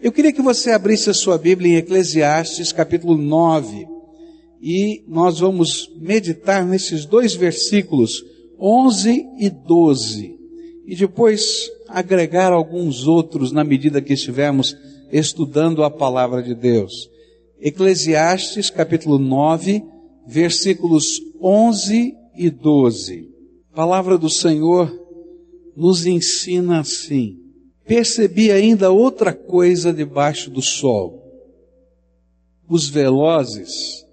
Eu queria que você abrisse a sua Bíblia em Eclesiastes capítulo 9 e nós vamos meditar nesses dois versículos, 11 e 12, e depois agregar alguns outros na medida que estivermos estudando a palavra de Deus. Eclesiastes capítulo 9, versículos 11 e 12. A palavra do Senhor nos ensina assim: Percebi ainda outra coisa debaixo do sol. Os velozes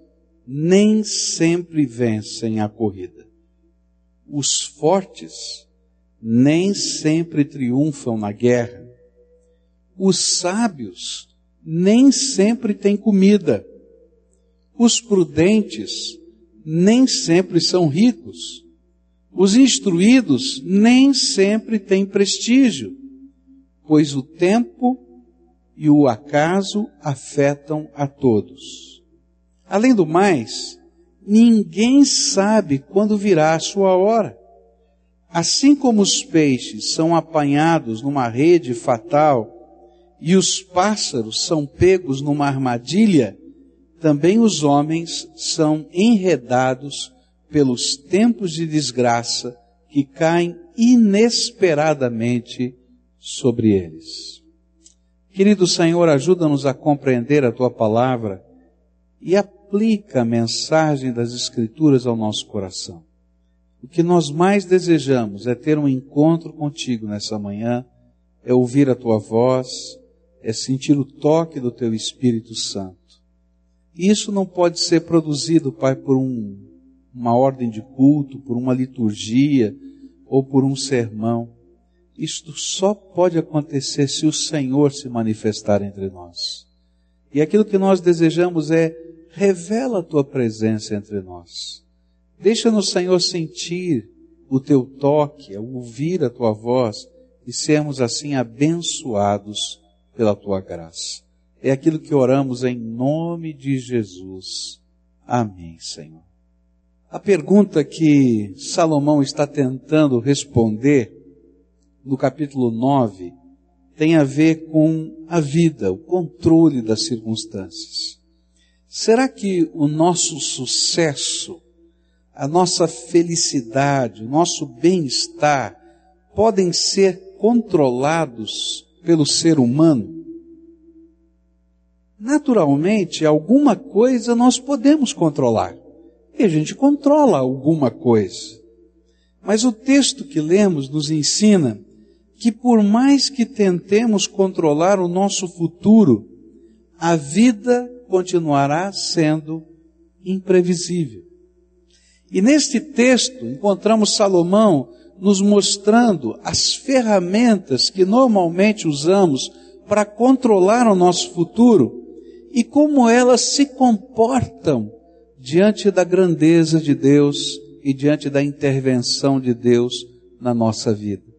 nem sempre vencem a corrida. Os fortes nem sempre triunfam na guerra. Os sábios nem sempre têm comida. Os prudentes nem sempre são ricos. Os instruídos nem sempre têm prestígio, pois o tempo e o acaso afetam a todos. Além do mais, ninguém sabe quando virá a sua hora. Assim como os peixes são apanhados numa rede fatal e os pássaros são pegos numa armadilha, também os homens são enredados pelos tempos de desgraça que caem inesperadamente sobre eles. Querido Senhor, ajuda-nos a compreender a tua palavra e aplica a mensagem das Escrituras ao nosso coração. O que nós mais desejamos é ter um encontro contigo nessa manhã, é ouvir a tua voz, é sentir o toque do teu Espírito Santo. Isso não pode ser produzido, Pai, por um, uma ordem de culto, por uma liturgia ou por um sermão. Isto só pode acontecer se o Senhor se manifestar entre nós. E aquilo que nós desejamos é revela a tua presença entre nós. Deixa-nos, Senhor, sentir o teu toque, ouvir a tua voz e sermos assim abençoados pela tua graça. É aquilo que oramos em nome de Jesus. Amém, Senhor. A pergunta que Salomão está tentando responder no capítulo 9 tem a ver com a vida, o controle das circunstâncias. Será que o nosso sucesso, a nossa felicidade, o nosso bem-estar podem ser controlados pelo ser humano? naturalmente, alguma coisa nós podemos controlar. E a gente controla alguma coisa. Mas o texto que lemos nos ensina que por mais que tentemos controlar o nosso futuro, a vida continuará sendo imprevisível. E neste texto encontramos Salomão nos mostrando as ferramentas que normalmente usamos para controlar o nosso futuro e como elas se comportam diante da grandeza de Deus e diante da intervenção de Deus na nossa vida.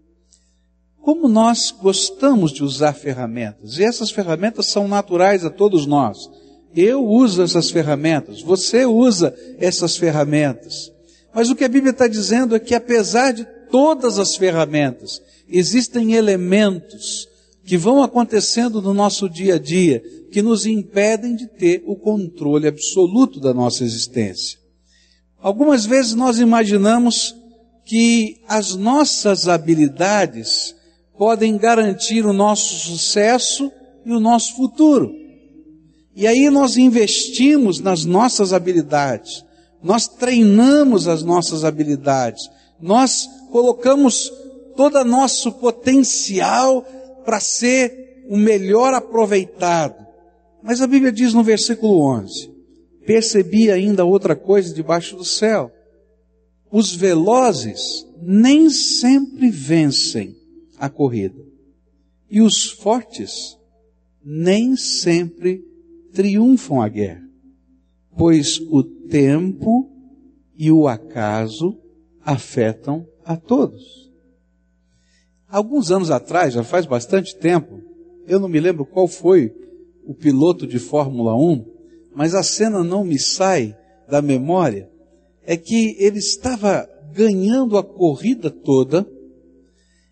Como nós gostamos de usar ferramentas, e essas ferramentas são naturais a todos nós. Eu uso essas ferramentas, você usa essas ferramentas. Mas o que a Bíblia está dizendo é que apesar de todas as ferramentas, existem elementos que vão acontecendo no nosso dia a dia que nos impedem de ter o controle absoluto da nossa existência. Algumas vezes nós imaginamos que as nossas habilidades podem garantir o nosso sucesso e o nosso futuro. E aí nós investimos nas nossas habilidades, nós treinamos as nossas habilidades, nós colocamos todo nosso potencial para ser o melhor aproveitado. Mas a Bíblia diz no versículo 11: Percebi ainda outra coisa debaixo do céu. Os velozes nem sempre vencem a corrida, e os fortes nem sempre triunfam a guerra, pois o tempo e o acaso afetam a todos. Alguns anos atrás, já faz bastante tempo, eu não me lembro qual foi o piloto de Fórmula 1, mas a cena não me sai da memória, é que ele estava ganhando a corrida toda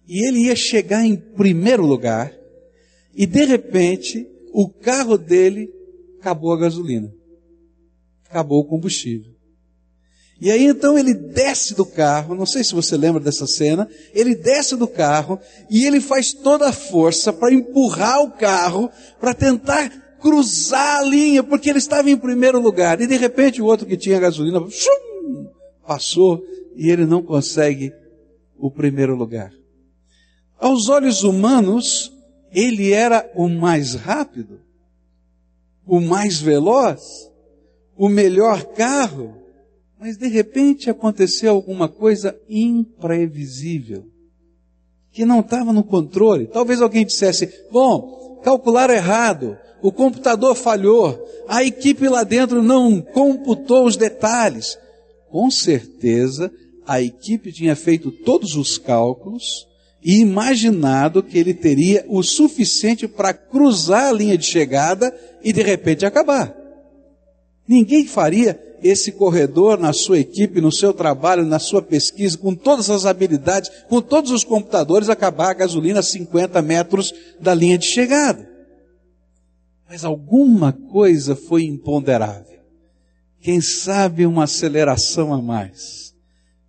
e ele ia chegar em primeiro lugar e de repente o carro dele acabou a gasolina. Acabou o combustível. E aí então ele desce do carro, não sei se você lembra dessa cena, ele desce do carro e ele faz toda a força para empurrar o carro, para tentar cruzar a linha, porque ele estava em primeiro lugar. E de repente o outro que tinha gasolina shum, passou e ele não consegue o primeiro lugar. Aos olhos humanos, ele era o mais rápido, o mais veloz, o melhor carro, mas de repente aconteceu alguma coisa imprevisível, que não estava no controle. Talvez alguém dissesse: bom, calcular errado, o computador falhou, a equipe lá dentro não computou os detalhes. Com certeza, a equipe tinha feito todos os cálculos e imaginado que ele teria o suficiente para cruzar a linha de chegada e de repente acabar. Ninguém faria esse corredor na sua equipe, no seu trabalho, na sua pesquisa, com todas as habilidades, com todos os computadores, acabar a gasolina a 50 metros da linha de chegada. Mas alguma coisa foi imponderável. Quem sabe uma aceleração a mais.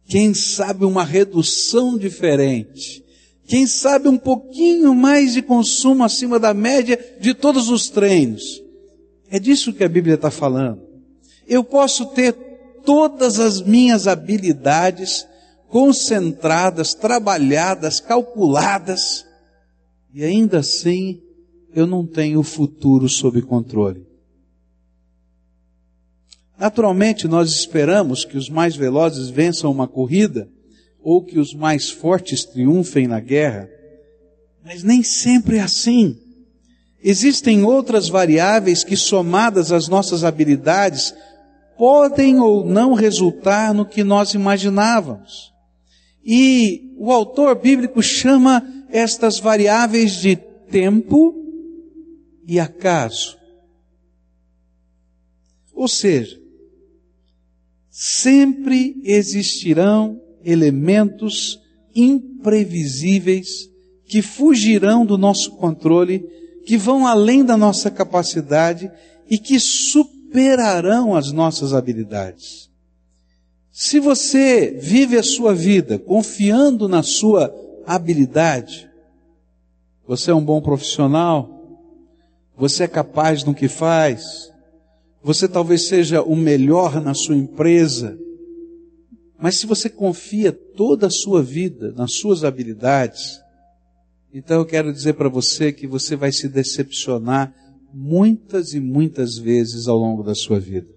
Quem sabe uma redução diferente. Quem sabe um pouquinho mais de consumo acima da média de todos os treinos. É disso que a Bíblia está falando. Eu posso ter todas as minhas habilidades concentradas, trabalhadas, calculadas, e ainda assim eu não tenho o futuro sob controle. Naturalmente, nós esperamos que os mais velozes vençam uma corrida ou que os mais fortes triunfem na guerra, mas nem sempre é assim. Existem outras variáveis que, somadas às nossas habilidades, podem ou não resultar no que nós imaginávamos. E o autor bíblico chama estas variáveis de tempo e acaso. Ou seja, sempre existirão elementos imprevisíveis que fugirão do nosso controle, que vão além da nossa capacidade e que superarão as nossas habilidades. Se você vive a sua vida confiando na sua habilidade, você é um bom profissional, você é capaz no que faz. Você talvez seja o melhor na sua empresa. Mas se você confia toda a sua vida nas suas habilidades, então eu quero dizer para você que você vai se decepcionar muitas e muitas vezes ao longo da sua vida.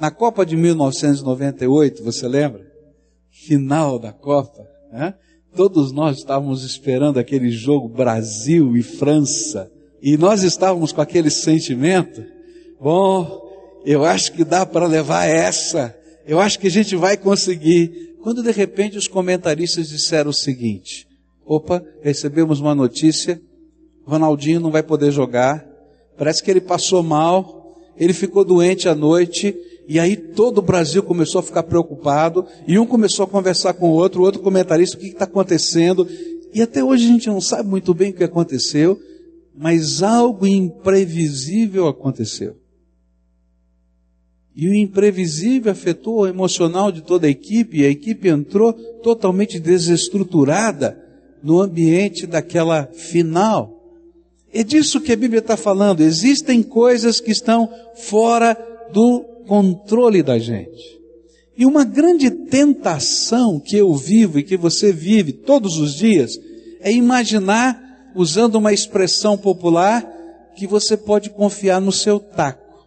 Na Copa de 1998, você lembra? Final da Copa, né? todos nós estávamos esperando aquele jogo Brasil e França. E nós estávamos com aquele sentimento, bom, eu acho que dá para levar essa, eu acho que a gente vai conseguir. Quando de repente os comentaristas disseram o seguinte: opa, recebemos uma notícia, Ronaldinho não vai poder jogar, parece que ele passou mal, ele ficou doente à noite, e aí todo o Brasil começou a ficar preocupado, e um começou a conversar com o outro, o outro comentarista, o que está acontecendo, e até hoje a gente não sabe muito bem o que aconteceu, mas algo imprevisível aconteceu. E o imprevisível afetou o emocional de toda a equipe, e a equipe entrou totalmente desestruturada no ambiente daquela final. É disso que a Bíblia está falando. Existem coisas que estão fora do controle da gente. E uma grande tentação que eu vivo e que você vive todos os dias é imaginar usando uma expressão popular, que você pode confiar no seu taco.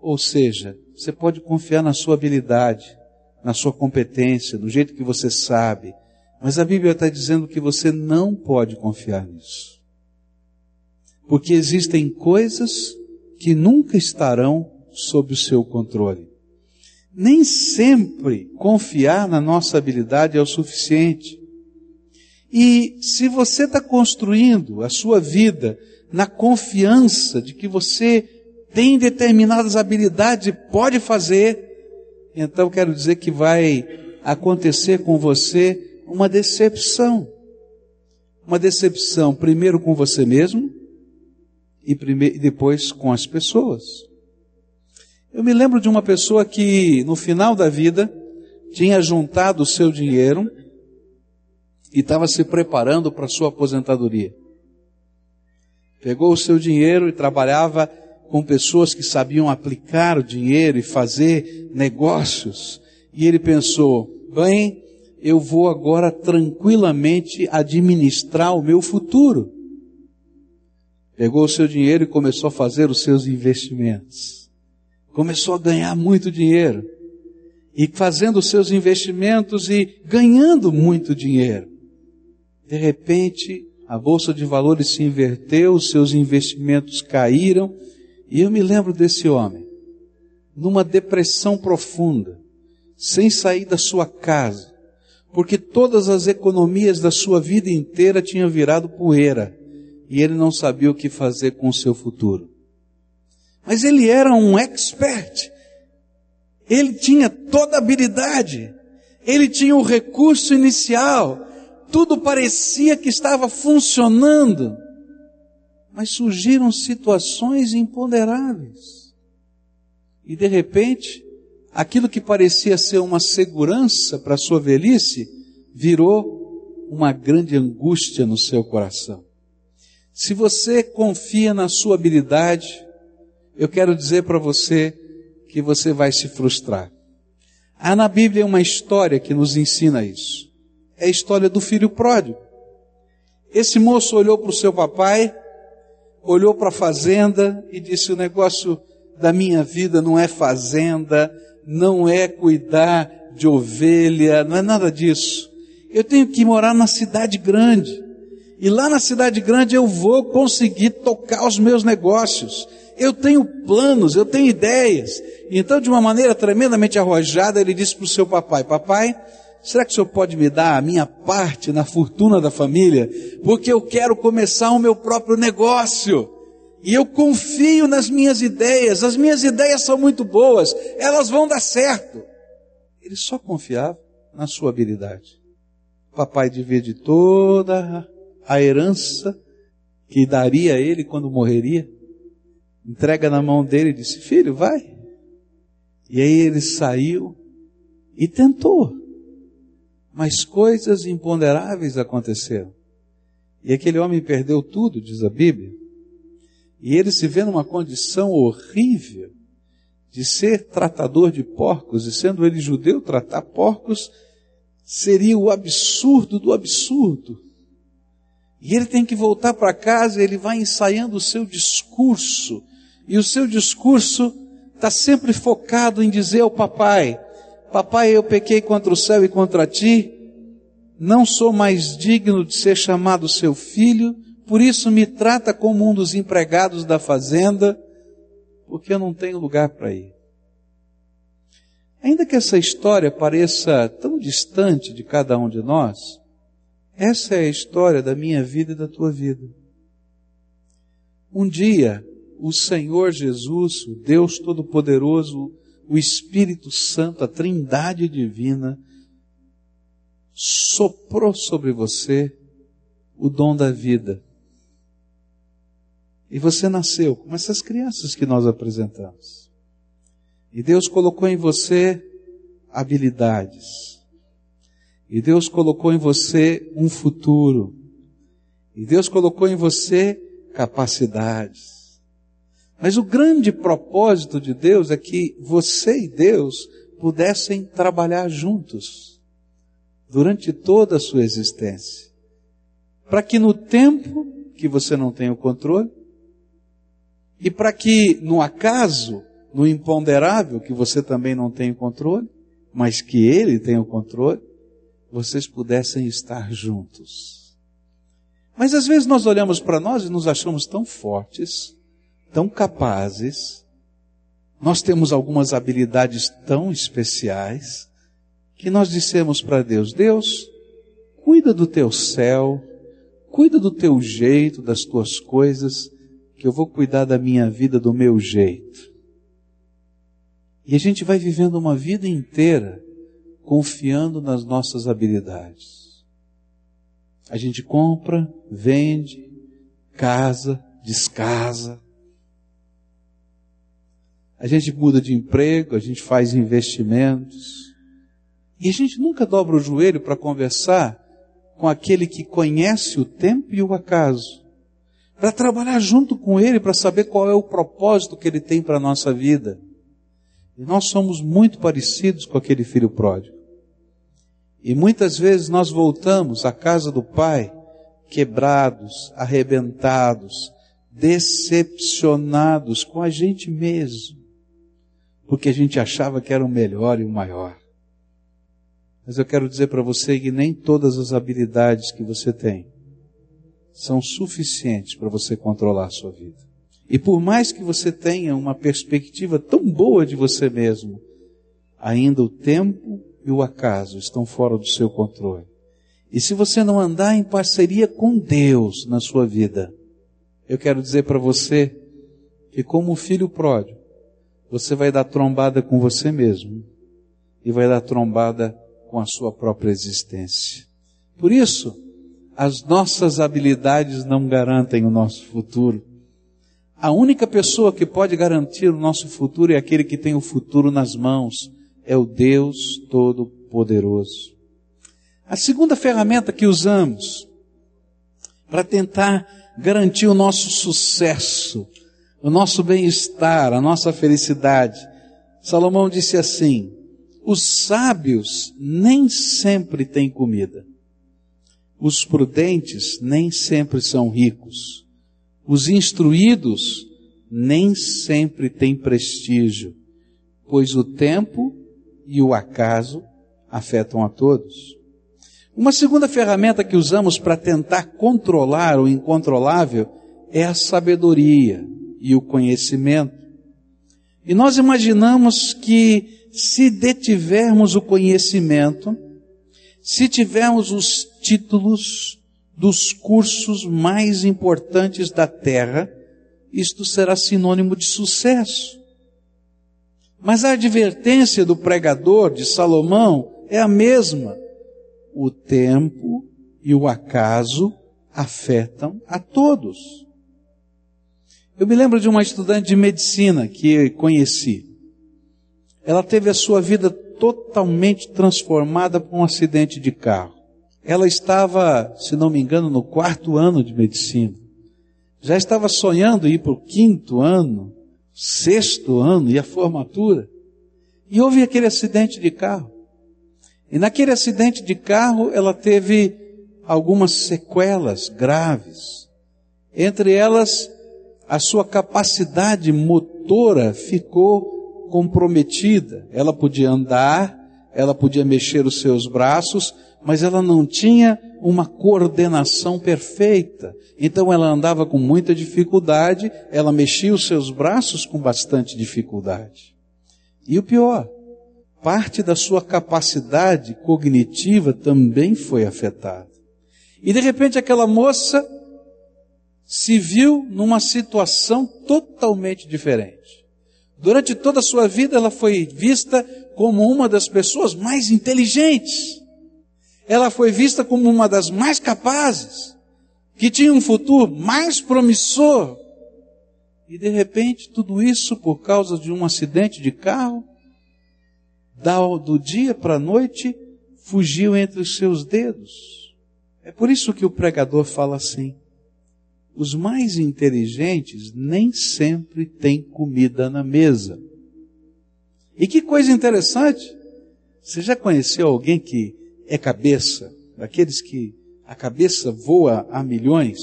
Ou seja, você pode confiar na sua habilidade, na sua competência, no jeito que você sabe. Mas a Bíblia está dizendo que você não pode confiar nisso. Porque existem coisas que nunca estarão sob o seu controle. Nem sempre confiar na nossa habilidade é o suficiente. E se você está construindo a sua vida na confiança de que você tem determinadas habilidades pode fazer, então quero dizer que vai acontecer com você uma decepção. Uma decepção, primeiro com você mesmo, e, primeiro, e depois com as pessoas. Eu me lembro de uma pessoa que, no final da vida, tinha juntado o seu dinheiro e estava se preparando para sua aposentadoria. Pegou o seu dinheiro e trabalhava com pessoas que sabiam aplicar o dinheiro e fazer negócios. E ele pensou: bem, eu vou agora tranquilamente administrar o meu futuro. Pegou o seu dinheiro e começou a fazer os seus investimentos. Começou a ganhar muito dinheiro. E fazendo os seus investimentos e ganhando muito dinheiro. De repente, a bolsa de valores se inverteu, os seus investimentos caíram, e eu me lembro desse homem, numa depressão profunda, sem sair da sua casa, porque todas as economias da sua vida inteira tinham virado poeira e ele não sabia o que fazer com o seu futuro. Mas ele era um expert. Ele tinha toda a habilidade. Ele tinha o recurso inicial. Tudo parecia que estava funcionando. Mas surgiram situações imponderáveis. E de repente, aquilo que parecia ser uma segurança para a sua velhice, virou uma grande angústia no seu coração. Se você confia na sua habilidade, eu quero dizer para você que você vai se frustrar. Há na Bíblia uma história que nos ensina isso. É a história do filho pródigo. Esse moço olhou para o seu papai, olhou para a fazenda e disse: O negócio da minha vida não é fazenda, não é cuidar de ovelha, não é nada disso. Eu tenho que morar na cidade grande. E lá na cidade grande eu vou conseguir tocar os meus negócios. Eu tenho planos, eu tenho ideias. Então, de uma maneira tremendamente arrojada, ele disse para o seu papai: Papai, será que o senhor pode me dar a minha parte na fortuna da família? Porque eu quero começar o meu próprio negócio. E eu confio nas minhas ideias. As minhas ideias são muito boas. Elas vão dar certo. Ele só confiava na sua habilidade. Papai divide toda a herança que daria a ele quando morreria, entrega na mão dele e disse: Filho, vai. E aí ele saiu e tentou. Mas coisas imponderáveis aconteceram. E aquele homem perdeu tudo, diz a Bíblia. E ele se vê numa condição horrível de ser tratador de porcos, e sendo ele judeu, tratar porcos seria o absurdo do absurdo. E ele tem que voltar para casa, ele vai ensaiando o seu discurso. E o seu discurso está sempre focado em dizer ao papai: Papai, eu pequei contra o céu e contra ti, não sou mais digno de ser chamado seu filho, por isso me trata como um dos empregados da fazenda, porque eu não tenho lugar para ir. Ainda que essa história pareça tão distante de cada um de nós, essa é a história da minha vida e da tua vida. Um dia, o Senhor Jesus, o Deus Todo-Poderoso, o Espírito Santo, a Trindade Divina, soprou sobre você o dom da vida. E você nasceu como essas crianças que nós apresentamos. E Deus colocou em você habilidades e Deus colocou em você um futuro. E Deus colocou em você capacidades. Mas o grande propósito de Deus é que você e Deus pudessem trabalhar juntos durante toda a sua existência. Para que no tempo que você não tem o controle, e para que no acaso, no imponderável que você também não tem o controle, mas que Ele tem o controle, vocês pudessem estar juntos. Mas às vezes nós olhamos para nós e nos achamos tão fortes, tão capazes, nós temos algumas habilidades tão especiais, que nós dissemos para Deus: Deus, cuida do teu céu, cuida do teu jeito, das tuas coisas, que eu vou cuidar da minha vida do meu jeito. E a gente vai vivendo uma vida inteira confiando nas nossas habilidades. A gente compra, vende, casa, descasa. A gente muda de emprego, a gente faz investimentos. E a gente nunca dobra o joelho para conversar com aquele que conhece o tempo e o acaso. Para trabalhar junto com ele, para saber qual é o propósito que ele tem para a nossa vida. E nós somos muito parecidos com aquele filho pródigo. E muitas vezes nós voltamos à casa do Pai quebrados, arrebentados, decepcionados com a gente mesmo, porque a gente achava que era o melhor e o maior. Mas eu quero dizer para você que nem todas as habilidades que você tem são suficientes para você controlar a sua vida. E por mais que você tenha uma perspectiva tão boa de você mesmo, ainda o tempo e o acaso estão fora do seu controle. E se você não andar em parceria com Deus na sua vida, eu quero dizer para você que, como filho pródigo, você vai dar trombada com você mesmo e vai dar trombada com a sua própria existência. Por isso, as nossas habilidades não garantem o nosso futuro. A única pessoa que pode garantir o nosso futuro é aquele que tem o futuro nas mãos, é o Deus Todo-Poderoso. A segunda ferramenta que usamos para tentar garantir o nosso sucesso, o nosso bem-estar, a nossa felicidade, Salomão disse assim: os sábios nem sempre têm comida, os prudentes nem sempre são ricos. Os instruídos nem sempre têm prestígio, pois o tempo e o acaso afetam a todos. Uma segunda ferramenta que usamos para tentar controlar o incontrolável é a sabedoria e o conhecimento. E nós imaginamos que se detivermos o conhecimento, se tivermos os títulos, dos cursos mais importantes da terra, isto será sinônimo de sucesso. Mas a advertência do pregador de Salomão é a mesma. O tempo e o acaso afetam a todos. Eu me lembro de uma estudante de medicina que conheci. Ela teve a sua vida totalmente transformada por um acidente de carro. Ela estava, se não me engano, no quarto ano de medicina. Já estava sonhando ir para o quinto ano, sexto ano e a formatura. E houve aquele acidente de carro. E naquele acidente de carro ela teve algumas sequelas graves. Entre elas, a sua capacidade motora ficou comprometida. Ela podia andar, ela podia mexer os seus braços, mas ela não tinha uma coordenação perfeita. Então ela andava com muita dificuldade, ela mexia os seus braços com bastante dificuldade. E o pior, parte da sua capacidade cognitiva também foi afetada. E de repente aquela moça se viu numa situação totalmente diferente. Durante toda a sua vida ela foi vista como uma das pessoas mais inteligentes ela foi vista como uma das mais capazes, que tinha um futuro mais promissor. E de repente, tudo isso por causa de um acidente de carro, do dia para a noite, fugiu entre os seus dedos. É por isso que o pregador fala assim: os mais inteligentes nem sempre têm comida na mesa. E que coisa interessante! Você já conheceu alguém que é cabeça, daqueles que a cabeça voa a milhões,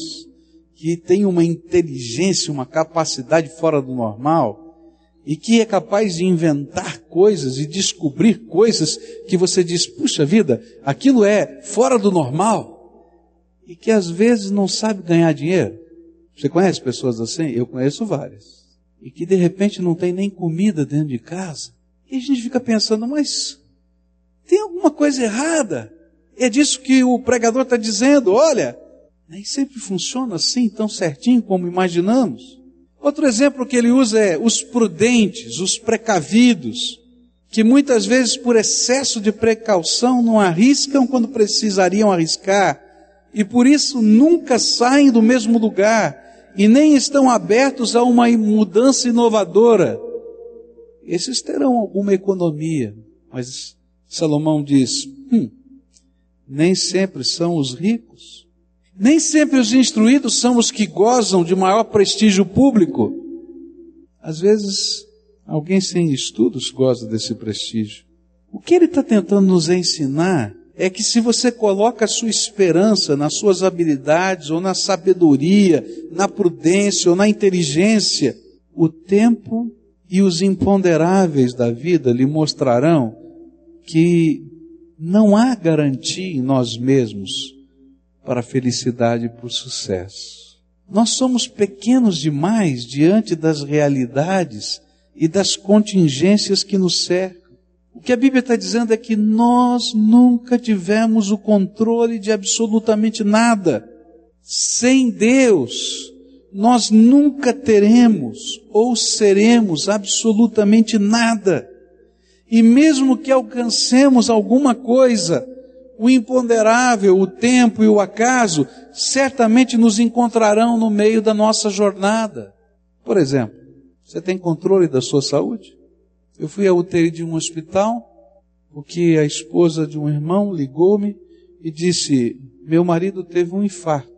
que tem uma inteligência, uma capacidade fora do normal, e que é capaz de inventar coisas e descobrir coisas que você diz, puxa vida, aquilo é fora do normal, e que às vezes não sabe ganhar dinheiro. Você conhece pessoas assim? Eu conheço várias. E que de repente não tem nem comida dentro de casa. E a gente fica pensando, mas tem alguma coisa errada. É disso que o pregador está dizendo. Olha, nem sempre funciona assim tão certinho como imaginamos. Outro exemplo que ele usa é os prudentes, os precavidos, que muitas vezes por excesso de precaução não arriscam quando precisariam arriscar e por isso nunca saem do mesmo lugar e nem estão abertos a uma mudança inovadora. Esses terão alguma economia, mas Salomão diz: hum, nem sempre são os ricos, nem sempre os instruídos são os que gozam de maior prestígio público. Às vezes, alguém sem estudos goza desse prestígio. O que ele está tentando nos ensinar é que se você coloca a sua esperança nas suas habilidades, ou na sabedoria, na prudência, ou na inteligência, o tempo e os imponderáveis da vida lhe mostrarão que não há garantia em nós mesmos para a felicidade e para o sucesso. Nós somos pequenos demais diante das realidades e das contingências que nos cercam. O que a Bíblia está dizendo é que nós nunca tivemos o controle de absolutamente nada. Sem Deus, nós nunca teremos ou seremos absolutamente nada. E mesmo que alcancemos alguma coisa, o imponderável, o tempo e o acaso certamente nos encontrarão no meio da nossa jornada. Por exemplo, você tem controle da sua saúde? Eu fui à UTI de um hospital, porque a esposa de um irmão ligou-me e disse: Meu marido teve um infarto.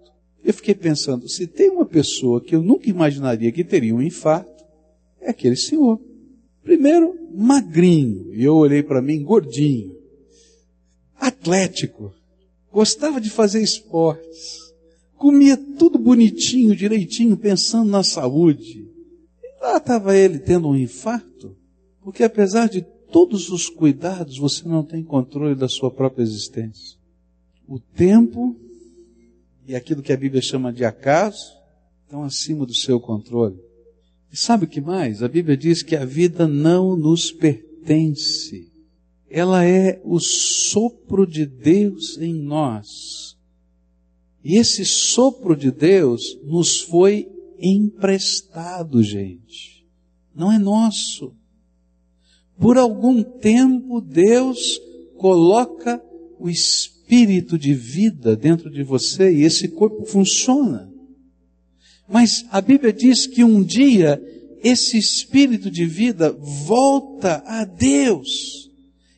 Eu fiquei pensando: se tem uma pessoa que eu nunca imaginaria que teria um infarto, é aquele senhor. Primeiro, magrinho, e eu olhei para mim gordinho, atlético, gostava de fazer esportes, comia tudo bonitinho, direitinho, pensando na saúde. E lá estava ele tendo um infarto. Porque apesar de todos os cuidados, você não tem controle da sua própria existência. O tempo e aquilo que a Bíblia chama de acaso estão acima do seu controle. E sabe o que mais? A Bíblia diz que a vida não nos pertence. Ela é o sopro de Deus em nós. E esse sopro de Deus nos foi emprestado, gente. Não é nosso. Por algum tempo, Deus coloca o espírito de vida dentro de você e esse corpo funciona. Mas a Bíblia diz que um dia esse espírito de vida volta a Deus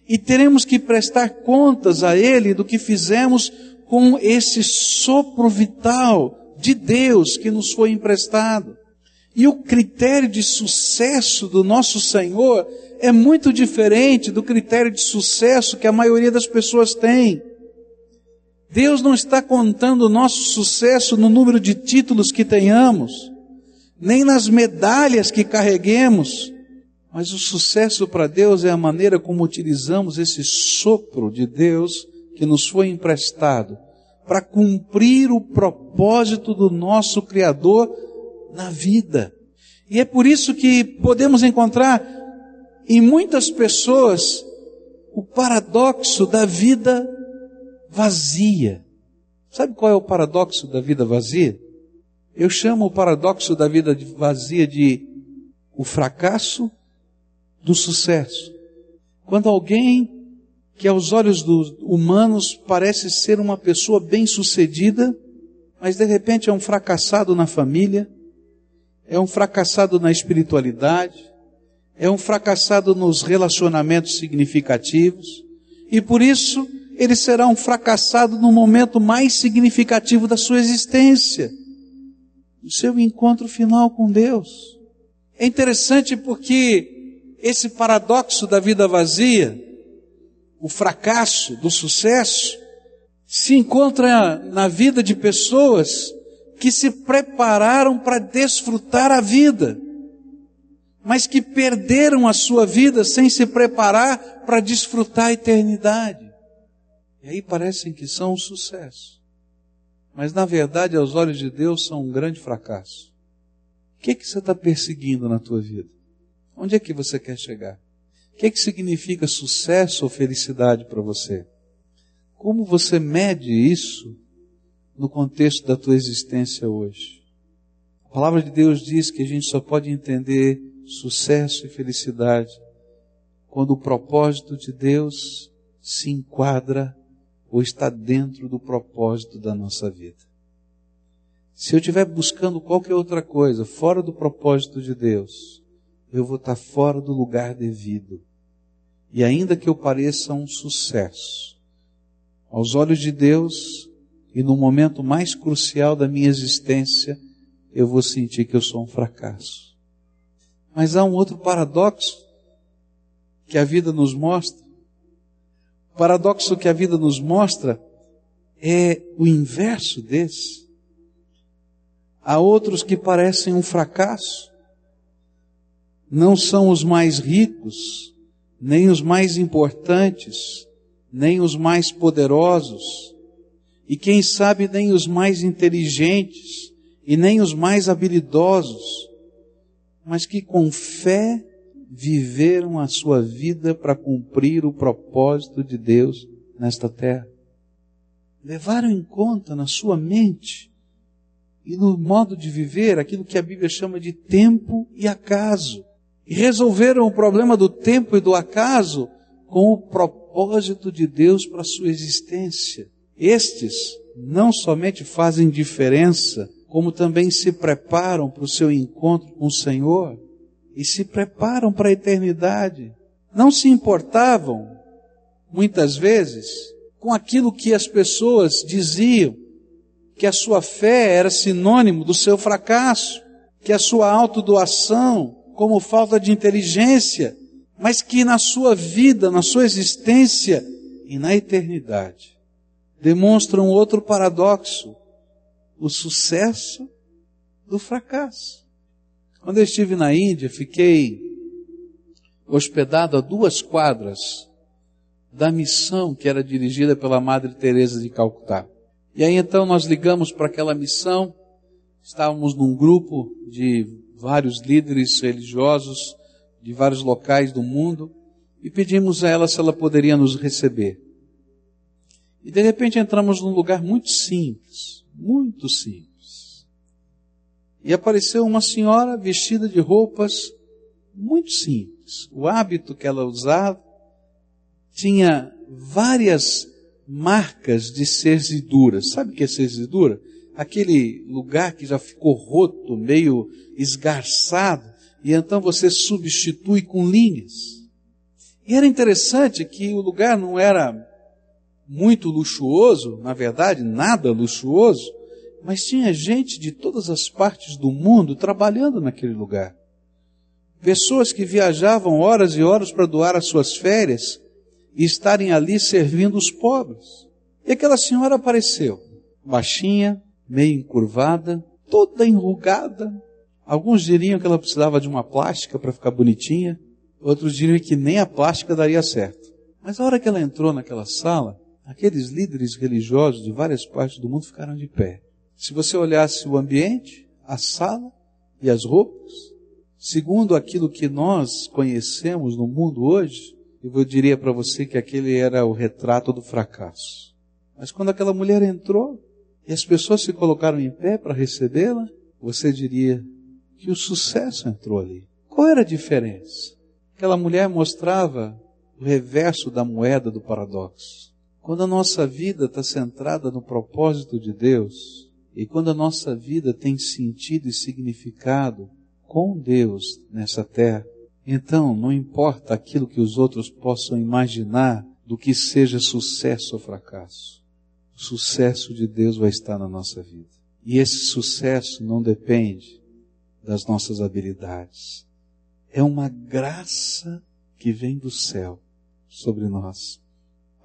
e teremos que prestar contas a Ele do que fizemos com esse sopro vital de Deus que nos foi emprestado. E o critério de sucesso do nosso Senhor é muito diferente do critério de sucesso que a maioria das pessoas tem. Deus não está contando o nosso sucesso no número de títulos que tenhamos, nem nas medalhas que carreguemos, mas o sucesso para Deus é a maneira como utilizamos esse sopro de Deus que nos foi emprestado para cumprir o propósito do nosso Criador na vida. E é por isso que podemos encontrar em muitas pessoas o paradoxo da vida vazia. Sabe qual é o paradoxo da vida vazia? Eu chamo o paradoxo da vida vazia de o fracasso do sucesso. Quando alguém que aos olhos dos humanos parece ser uma pessoa bem-sucedida, mas de repente é um fracassado na família, é um fracassado na espiritualidade, é um fracassado nos relacionamentos significativos, e por isso ele será um fracassado no momento mais significativo da sua existência, o seu encontro final com Deus. É interessante porque esse paradoxo da vida vazia, o fracasso do sucesso, se encontra na vida de pessoas que se prepararam para desfrutar a vida mas que perderam a sua vida sem se preparar para desfrutar a eternidade. E aí parecem que são um sucesso. Mas na verdade, aos olhos de Deus, são um grande fracasso. O que, é que você está perseguindo na tua vida? Onde é que você quer chegar? O que, é que significa sucesso ou felicidade para você? Como você mede isso no contexto da tua existência hoje? A palavra de Deus diz que a gente só pode entender sucesso e felicidade quando o propósito de Deus se enquadra ou está dentro do propósito da nossa vida. Se eu estiver buscando qualquer outra coisa fora do propósito de Deus, eu vou estar fora do lugar devido. E ainda que eu pareça um sucesso, aos olhos de Deus e no momento mais crucial da minha existência, eu vou sentir que eu sou um fracasso. Mas há um outro paradoxo que a vida nos mostra. O paradoxo que a vida nos mostra é o inverso desse. Há outros que parecem um fracasso. Não são os mais ricos, nem os mais importantes, nem os mais poderosos, e quem sabe nem os mais inteligentes, e nem os mais habilidosos, mas que com fé viveram a sua vida para cumprir o propósito de Deus nesta terra. Levaram em conta na sua mente e no modo de viver aquilo que a Bíblia chama de tempo e acaso. E resolveram o problema do tempo e do acaso com o propósito de Deus para a sua existência. Estes não somente fazem diferença, como também se preparam para o seu encontro com o Senhor e se preparam para a eternidade. Não se importavam, muitas vezes, com aquilo que as pessoas diziam, que a sua fé era sinônimo do seu fracasso, que a sua autodoação, como falta de inteligência, mas que na sua vida, na sua existência e na eternidade, demonstram outro paradoxo, o sucesso do fracasso. Quando eu estive na Índia, fiquei hospedado a duas quadras da missão que era dirigida pela Madre Teresa de Calcutá. E aí então nós ligamos para aquela missão, estávamos num grupo de vários líderes religiosos de vários locais do mundo e pedimos a ela se ela poderia nos receber. E de repente entramos num lugar muito simples, muito simples. E apareceu uma senhora vestida de roupas muito simples. O hábito que ela usava tinha várias marcas de cerzidura. Sabe o que é cerzidura? Aquele lugar que já ficou roto, meio esgarçado, e então você substitui com linhas. E era interessante que o lugar não era muito luxuoso, na verdade, nada luxuoso, mas tinha gente de todas as partes do mundo trabalhando naquele lugar. Pessoas que viajavam horas e horas para doar as suas férias e estarem ali servindo os pobres. E aquela senhora apareceu, baixinha, meio encurvada, toda enrugada. Alguns diriam que ela precisava de uma plástica para ficar bonitinha, outros diriam que nem a plástica daria certo. Mas a hora que ela entrou naquela sala, aqueles líderes religiosos de várias partes do mundo ficaram de pé. Se você olhasse o ambiente, a sala e as roupas, segundo aquilo que nós conhecemos no mundo hoje, eu diria para você que aquele era o retrato do fracasso. Mas quando aquela mulher entrou e as pessoas se colocaram em pé para recebê-la, você diria que o sucesso entrou ali. Qual era a diferença? Aquela mulher mostrava o reverso da moeda do paradoxo. Quando a nossa vida está centrada no propósito de Deus, e quando a nossa vida tem sentido e significado com Deus nessa terra, então não importa aquilo que os outros possam imaginar do que seja sucesso ou fracasso. O sucesso de Deus vai estar na nossa vida. E esse sucesso não depende das nossas habilidades. É uma graça que vem do céu sobre nós.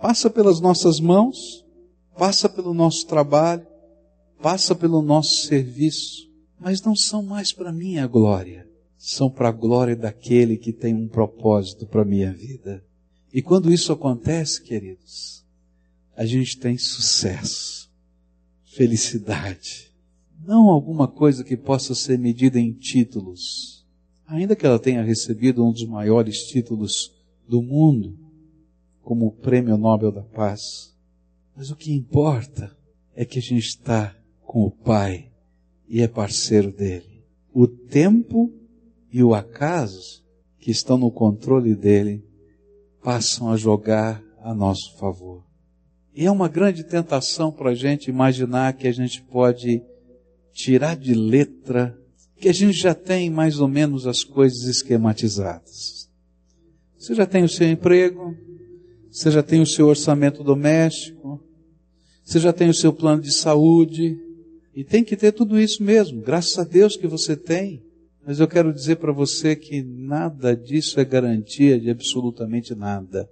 Passa pelas nossas mãos, passa pelo nosso trabalho, passa pelo nosso serviço, mas não são mais para minha glória, são para a glória daquele que tem um propósito para a minha vida. E quando isso acontece, queridos, a gente tem sucesso, felicidade, não alguma coisa que possa ser medida em títulos, ainda que ela tenha recebido um dos maiores títulos do mundo, como o Prêmio Nobel da Paz. Mas o que importa é que a gente está com o Pai e é parceiro dele. O tempo e o acaso que estão no controle dele passam a jogar a nosso favor. E é uma grande tentação para a gente imaginar que a gente pode tirar de letra que a gente já tem mais ou menos as coisas esquematizadas. Você já tem o seu emprego, você já tem o seu orçamento doméstico, você já tem o seu plano de saúde, e tem que ter tudo isso mesmo, graças a Deus que você tem. Mas eu quero dizer para você que nada disso é garantia de absolutamente nada.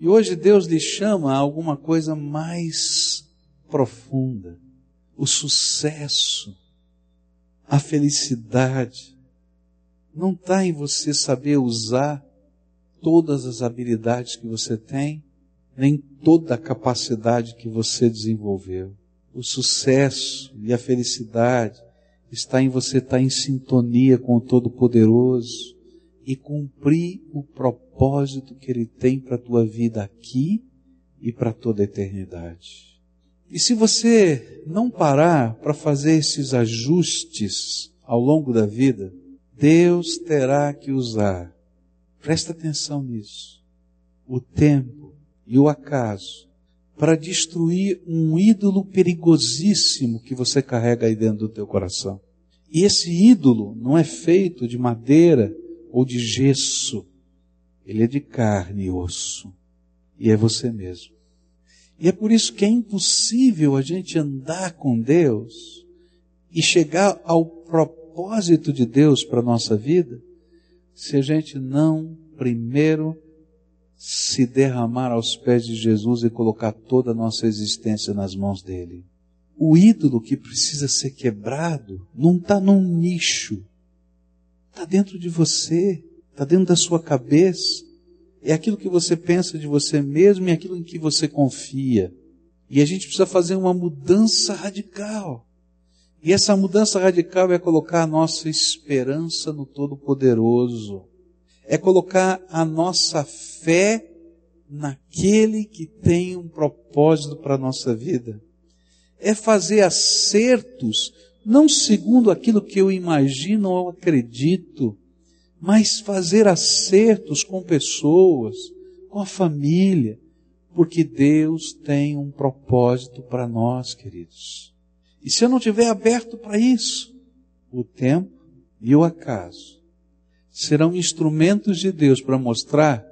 E hoje Deus lhe chama a alguma coisa mais profunda. O sucesso, a felicidade, não está em você saber usar todas as habilidades que você tem, nem toda a capacidade que você desenvolveu. O sucesso e a felicidade está em você estar em sintonia com o Todo-Poderoso e cumprir o propósito que Ele tem para a tua vida aqui e para toda a eternidade. E se você não parar para fazer esses ajustes ao longo da vida, Deus terá que usar, presta atenção nisso, o tempo e o acaso para destruir um ídolo perigosíssimo que você carrega aí dentro do teu coração. E esse ídolo não é feito de madeira ou de gesso. Ele é de carne e osso. E é você mesmo. E é por isso que é impossível a gente andar com Deus e chegar ao propósito de Deus para a nossa vida se a gente não primeiro se derramar aos pés de Jesus e colocar toda a nossa existência nas mãos dele. O ídolo que precisa ser quebrado não está num nicho, está dentro de você, está dentro da sua cabeça. É aquilo que você pensa de você mesmo e aquilo em que você confia. E a gente precisa fazer uma mudança radical. E essa mudança radical é colocar a nossa esperança no Todo-Poderoso é colocar a nossa fé naquele que tem um propósito para a nossa vida. É fazer acertos, não segundo aquilo que eu imagino ou acredito, mas fazer acertos com pessoas, com a família, porque Deus tem um propósito para nós, queridos. E se eu não tiver aberto para isso, o tempo e o acaso serão instrumentos de Deus para mostrar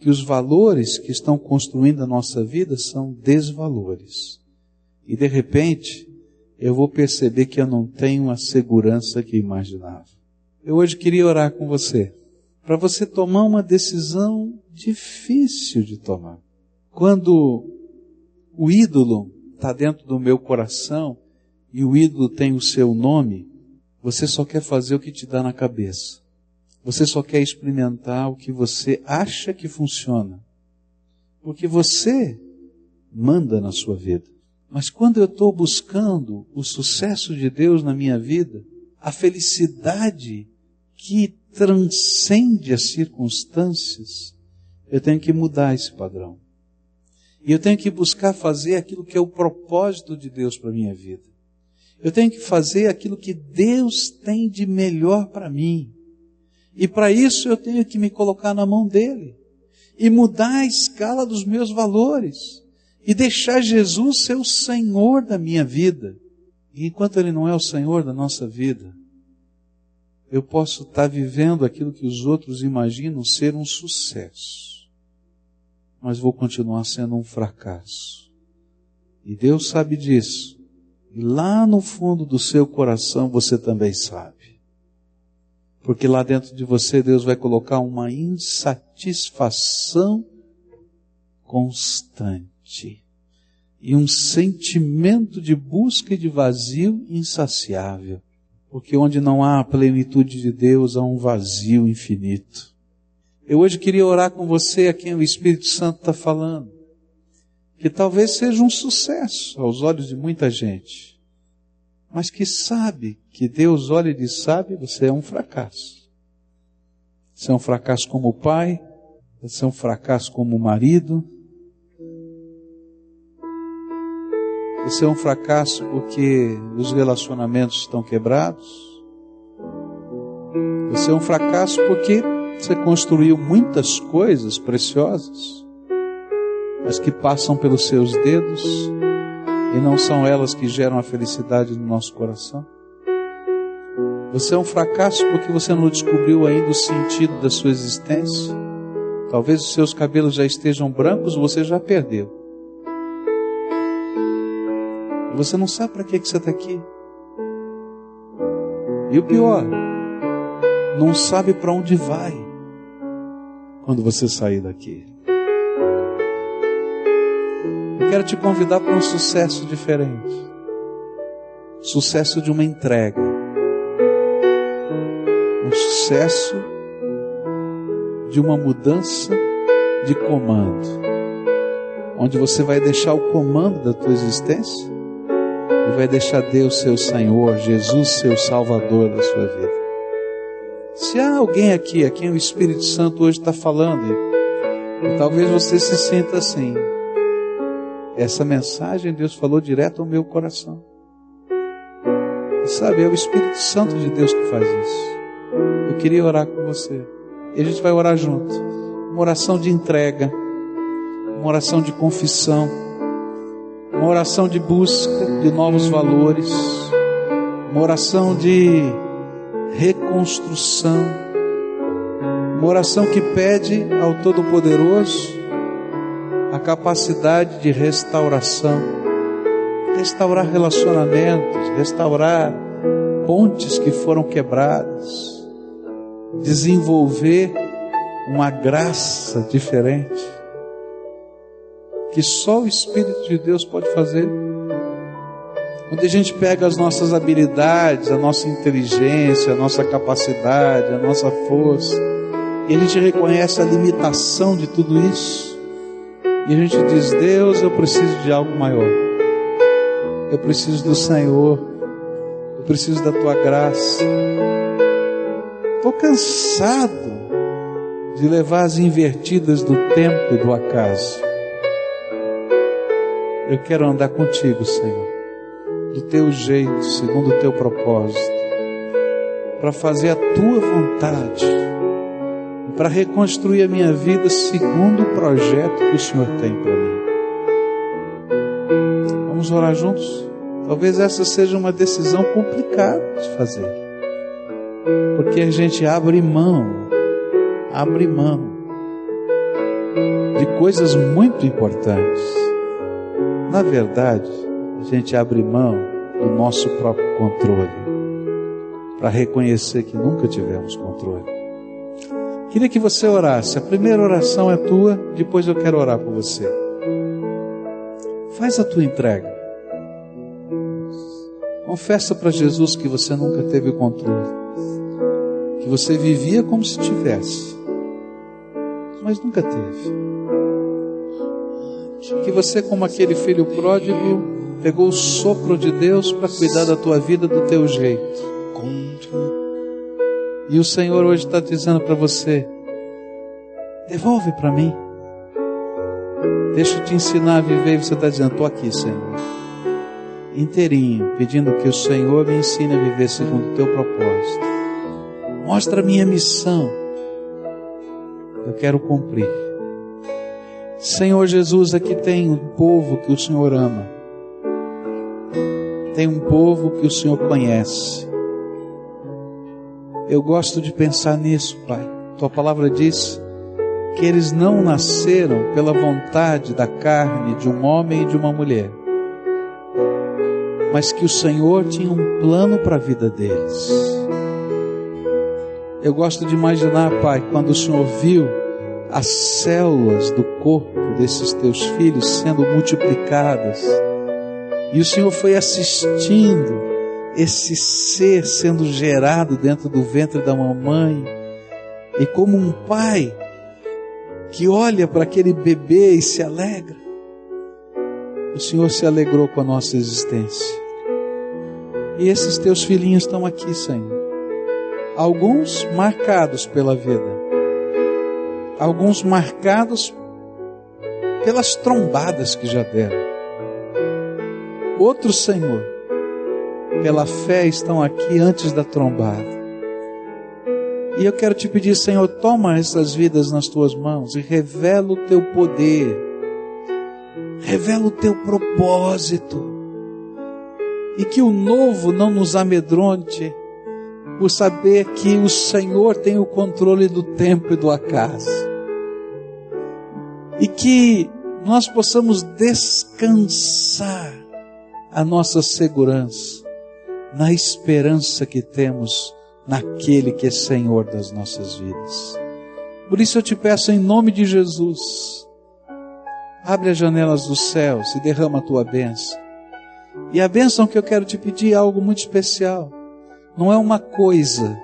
que os valores que estão construindo a nossa vida são desvalores. E de repente, eu vou perceber que eu não tenho a segurança que imaginava. Eu hoje queria orar com você, para você tomar uma decisão difícil de tomar. Quando o ídolo está dentro do meu coração e o ídolo tem o seu nome, você só quer fazer o que te dá na cabeça. Você só quer experimentar o que você acha que funciona. Porque você manda na sua vida. Mas quando eu estou buscando o sucesso de Deus na minha vida, a felicidade que transcende as circunstâncias, eu tenho que mudar esse padrão. E eu tenho que buscar fazer aquilo que é o propósito de Deus para a minha vida. Eu tenho que fazer aquilo que Deus tem de melhor para mim. E para isso eu tenho que me colocar na mão dele e mudar a escala dos meus valores e deixar Jesus ser o Senhor da minha vida. E enquanto ele não é o Senhor da nossa vida, eu posso estar vivendo aquilo que os outros imaginam ser um sucesso, mas vou continuar sendo um fracasso. E Deus sabe disso. E lá no fundo do seu coração você também sabe. Porque lá dentro de você Deus vai colocar uma insatisfação constante e um sentimento de busca e de vazio insaciável. Porque onde não há a plenitude de Deus, há um vazio infinito. Eu hoje queria orar com você a quem o Espírito Santo está falando. Que talvez seja um sucesso aos olhos de muita gente mas que sabe que Deus olha e diz: sabe, você é um fracasso. Você é um fracasso como pai, você é um fracasso como marido, você é um fracasso porque os relacionamentos estão quebrados, você é um fracasso porque você construiu muitas coisas preciosas, mas que passam pelos seus dedos E não são elas que geram a felicidade no nosso coração? Você é um fracasso porque você não descobriu ainda o sentido da sua existência. Talvez os seus cabelos já estejam brancos, você já perdeu. E você não sabe para que, que você está aqui. E o pior, não sabe para onde vai quando você sair daqui. Eu quero te convidar para um sucesso diferente. Sucesso de uma entrega. Um sucesso de uma mudança de comando. Onde você vai deixar o comando da tua existência e vai deixar Deus seu Senhor, Jesus seu Salvador da sua vida. Se há alguém aqui a quem o Espírito Santo hoje está falando, e talvez você se sinta assim, essa mensagem Deus falou direto ao meu coração. E sabe, é o Espírito Santo de Deus que faz isso. Eu queria orar com você. E a gente vai orar junto. Uma oração de entrega, uma oração de confissão, uma oração de busca de novos valores, uma oração de reconstrução, uma oração que pede ao Todo-Poderoso a capacidade de restauração, restaurar relacionamentos, restaurar pontes que foram quebradas, desenvolver uma graça diferente que só o Espírito de Deus pode fazer. Onde a gente pega as nossas habilidades, a nossa inteligência, a nossa capacidade, a nossa força, e a gente reconhece a limitação de tudo isso, e a gente diz: Deus, eu preciso de algo maior, eu preciso do Senhor, eu preciso da tua graça. Estou cansado de levar as invertidas do tempo e do acaso. Eu quero andar contigo, Senhor do teu jeito, segundo o teu propósito, para fazer a tua vontade, para reconstruir a minha vida segundo o projeto que o Senhor tem para mim. Vamos orar juntos? Talvez essa seja uma decisão complicada de fazer, porque a gente abre mão, abre mão de coisas muito importantes. Na verdade, a gente abre mão do nosso próprio controle para reconhecer que nunca tivemos controle. Queria que você orasse. A primeira oração é tua, depois eu quero orar por você. Faz a tua entrega. Confessa para Jesus que você nunca teve controle. Que você vivia como se tivesse, mas nunca teve. Que você, como aquele filho pródigo, pegou o sopro de Deus para cuidar da tua vida do teu jeito. E o Senhor hoje está dizendo para você: devolve para mim. Deixa eu te ensinar a viver. E você está dizendo: estou aqui, Senhor. Inteirinho, pedindo que o Senhor me ensine a viver segundo o teu propósito. Mostra a minha missão. Eu quero cumprir. Senhor Jesus, aqui tem um povo que o Senhor ama tem um povo que o Senhor conhece. Eu gosto de pensar nisso, Pai. Tua palavra diz que eles não nasceram pela vontade da carne de um homem e de uma mulher, mas que o Senhor tinha um plano para a vida deles. Eu gosto de imaginar, Pai, quando o Senhor viu as células do corpo desses teus filhos sendo multiplicadas, e o Senhor foi assistindo esse ser sendo gerado dentro do ventre da mamãe. E como um pai que olha para aquele bebê e se alegra, o Senhor se alegrou com a nossa existência. E esses teus filhinhos estão aqui, Senhor. Alguns marcados pela vida, alguns marcados pelas trombadas que já deram Outros, Senhor, pela fé estão aqui antes da trombada. E eu quero te pedir, Senhor, toma essas vidas nas tuas mãos e revela o teu poder, revela o teu propósito. e que o novo não nos amedronte, por saber que o Senhor tem o controle do tempo e do acaso. E que nós possamos descansar a nossa segurança na esperança que temos naquele que é Senhor das nossas vidas. Por isso eu te peço em nome de Jesus, abre as janelas dos céus e derrama a tua bênção. E a bênção que eu quero te pedir é algo muito especial. Não é uma coisa.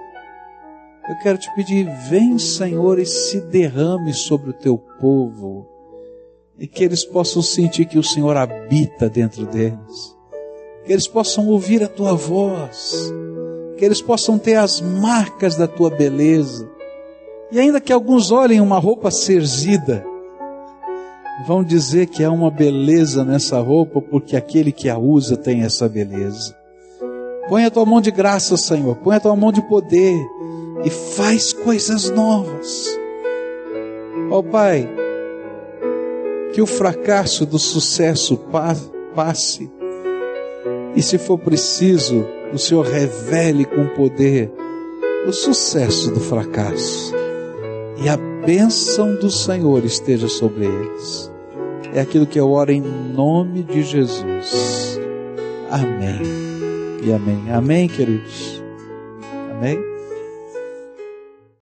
Eu quero te pedir, vem Senhor e se derrame sobre o teu povo. E que eles possam sentir que o Senhor habita dentro deles. Que eles possam ouvir a tua voz que eles possam ter as marcas da tua beleza. E ainda que alguns olhem uma roupa cerzida, vão dizer que há uma beleza nessa roupa, porque aquele que a usa tem essa beleza. Põe a tua mão de graça, Senhor, põe a tua mão de poder e faz coisas novas. Ó oh, Pai, que o fracasso do sucesso passe, e se for preciso, o Senhor revele com poder o sucesso do fracasso e a bênção do Senhor esteja sobre eles. É aquilo que eu oro em nome de Jesus. Amém. E amém. Amém, queridos. Amém.